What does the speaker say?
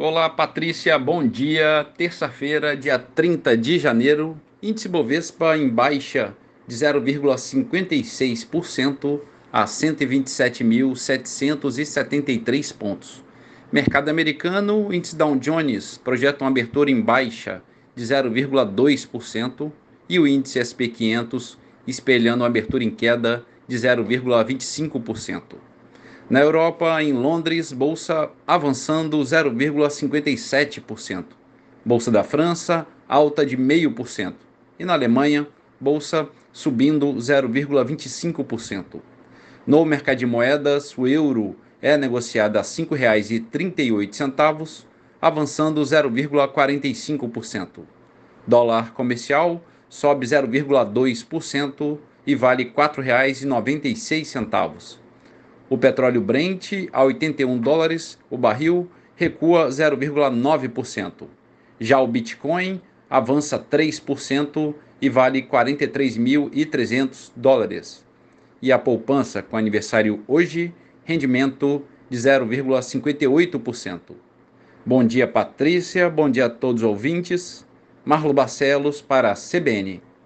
Olá, Patrícia, bom dia. Terça-feira, dia 30 de janeiro, índice Bovespa em baixa de 0,56% a 127.773 pontos. Mercado americano, índice Dow Jones projeta uma abertura em baixa de 0,2% e o índice SP 500 espelhando uma abertura em queda de 0,25%. Na Europa, em Londres, bolsa avançando 0,57%. Bolsa da França, alta de 0,5%. E na Alemanha, bolsa subindo 0,25%. No mercado de moedas, o euro é negociado a R$ 5,38, avançando 0,45%. Dólar comercial sobe 0,2% e vale R$ 4,96. O petróleo Brent a 81 dólares o barril recua 0,9%. Já o Bitcoin avança 3% e vale 43.300 dólares. E a poupança com aniversário hoje, rendimento de 0,58%. Bom dia, Patrícia. Bom dia a todos os ouvintes. Marlo Barcelos para a CBN.